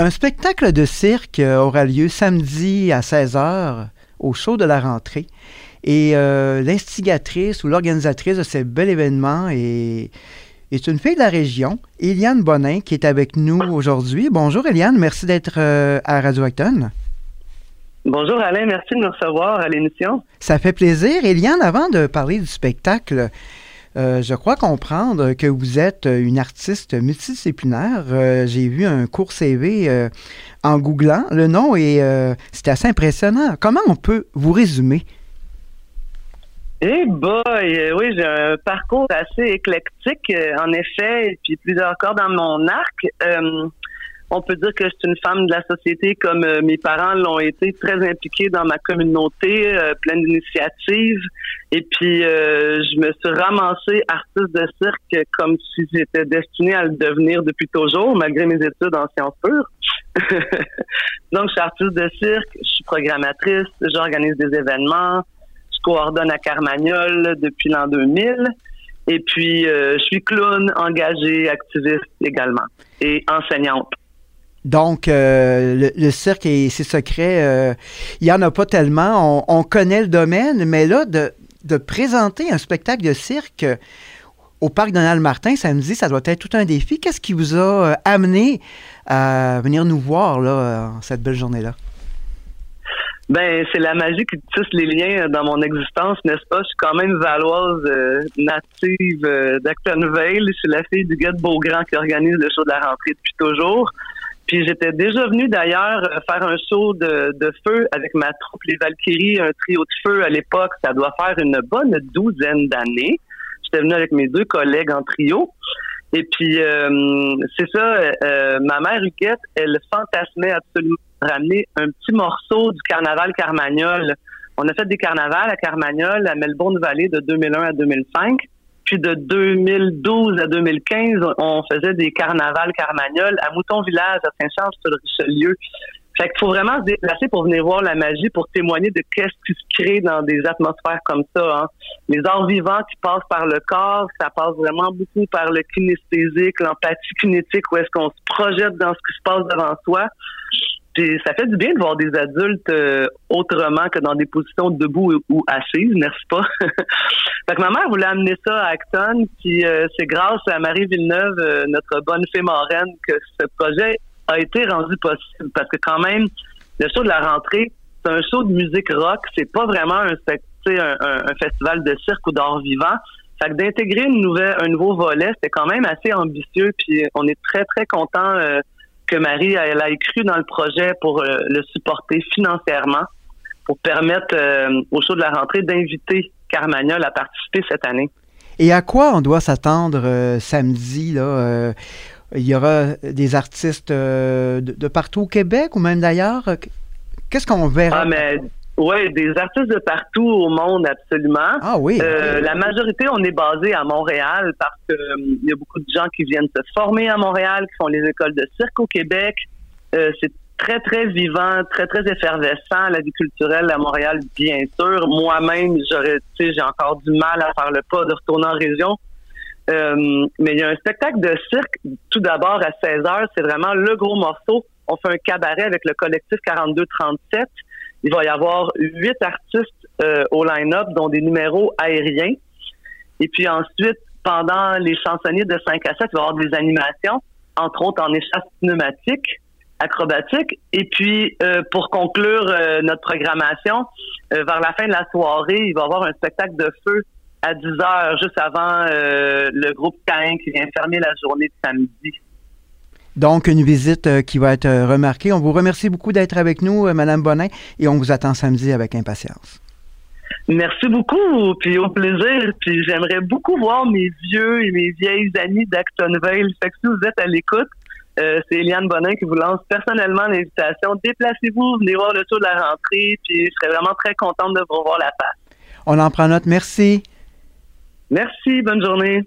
Un spectacle de cirque aura lieu samedi à 16h au show de la rentrée. Et euh, l'instigatrice ou l'organisatrice de ce bel événement est, est, une fille de la région, Eliane Bonin, qui est avec nous aujourd'hui. Bonjour Eliane, merci d'être euh, à Radio Acton. Bonjour Alain, merci de me recevoir à l'émission. Ça fait plaisir. Eliane, avant de parler du spectacle, euh, je crois comprendre que vous êtes une artiste multidisciplinaire. Euh, J'ai vu un court CV euh, en googlant le nom et c'était assez impressionnant. Comment on peut vous résumer? Eh boy, oui, j'ai un parcours assez éclectique, en effet, et puis plusieurs cordes dans mon arc on peut dire que je suis une femme de la société comme euh, mes parents l'ont été, très impliqués dans ma communauté, euh, pleine d'initiatives. Et puis, euh, je me suis ramassée artiste de cirque comme si j'étais destinée à le devenir depuis toujours, malgré mes études en sciences pures. Donc, je suis artiste de cirque, je suis programmatrice, j'organise des événements, je coordonne à Carmagnol depuis l'an 2000. Et puis, je suis clown, engagée, activiste également et enseignante. Donc, euh, le, cirque et ses secrets, euh, il n'y en a pas tellement. On, connaît le domaine, mais là, de, présenter un spectacle de cirque au parc Donald Martin samedi, ça doit être tout un défi. Qu'est-ce qui vous a euh, amené à venir nous voir là, cette belle journée-là? Ben, c'est la magie qui tisse les liens dans mon existence, n'est-ce pas? Je suis quand même valoise native d'Actonville. Je suis la fille du gars de Beaugrand qui organise le show de la rentrée depuis toujours. Puis j'étais déjà venu d'ailleurs euh, faire un show de, feu avec ma troupe Les Valkyries, un trio de feu à l'époque. Ça doit faire une bonne douzaine d'années. J'étais venu avec mes deux collègues en trio. Et puis euh, c'est ça, euh, ma mère Huguette, elle fantasmait absolument ramener un petit morceau du carnaval Carmagnol. On a fait des carnavals à Carmagnol, à Melbourne-Vallée de 2001 à 2005. Puis de 2012 à 2015, on faisait des carnavals carmagnols à Mouton-Village, à Saint-Charles-sur-Richelieu. Fait qu'il faut vraiment se déplacer pour venir voir la magie, pour témoigner de qu'est-ce qui se crée dans des atmosphères comme ça. Hein. Les arts vivants qui passent par le corps, ça passe vraiment beaucoup par le kinesthésique, l'empathie kinétique, où est-ce qu'on se projette dans ce qui se passe devant soi ça fait du bien de voir des adultes euh, autrement que dans des positions debout ou, assises, n'est-ce pas? fait que ma mère voulait amener ça à Acton, puis euh, c'est grâce à Marie Villeneuve, euh, notre bonne fée marraine, que ce projet a été rendu possible. Parce que quand même, le show de la rentrée, c'est un show de musique rock, c'est pas vraiment un, festival de cirque ou d'art vivant. Fait que d'intégrer un nouveau volet, c'était quand même assez ambitieux, puis on est très, très content que Marie, elle a écrit dans le projet pour euh, le supporter financièrement, pour permettre euh, au show de la rentrée d'inviter Carmagnol à participer cette année. Et à quoi on doit s'attendre euh, samedi? Là, il y aura des artistes de, partout au Québec ou même d'ailleurs? Qu'est-ce qu'on verra? Ah, mais oui, des artistes de partout au monde, absolument. Ah oui. Euh, la majorité, on est basé à Montréal parce qu'il euh, y a beaucoup de gens qui viennent se former à Montréal, qui font les écoles de cirque au Québec. Euh, c'est très, très vivant, très, très effervescent, la vie culturelle à Montréal, bien sûr. Moi-même, j'aurais, tu sais, j'ai encore du mal à faire le pas de retourner en région. mais il y a un spectacle de cirque, tout d'abord à 16 heures, c'est vraiment le gros morceau. On fait un cabaret avec le collectif 4237 il va y avoir huit artistes euh, au line-up, dont des numéros aériens. Et puis ensuite, pendant les chansonniers de 5 à 7, il va y avoir des animations, entre autres en échasse pneumatique, acrobatique. Et puis, euh, pour conclure euh, notre programmation, vers la fin de la soirée, il va y avoir un spectacle de feu à 10 heures, juste avant le groupe Cain qui vient fermer la journée de samedi. Donc, une visite euh, qui va être euh, remarquée. On vous remercie beaucoup d'être avec nous, euh, Madame Bonin, et on vous attend samedi avec impatience. Merci beaucoup, puis au plaisir. Puis j'aimerais beaucoup voir mes vieux et mes vieilles amis d'Actonville. Fait que si vous êtes à l'écoute, c'est Eliane Bonin qui vous lance personnellement l'invitation. Déplacez-vous, venez voir le tour de la rentrée, puis je serais vraiment très contente de vous revoir la face. On en prend note. Merci. Merci, bonne journée.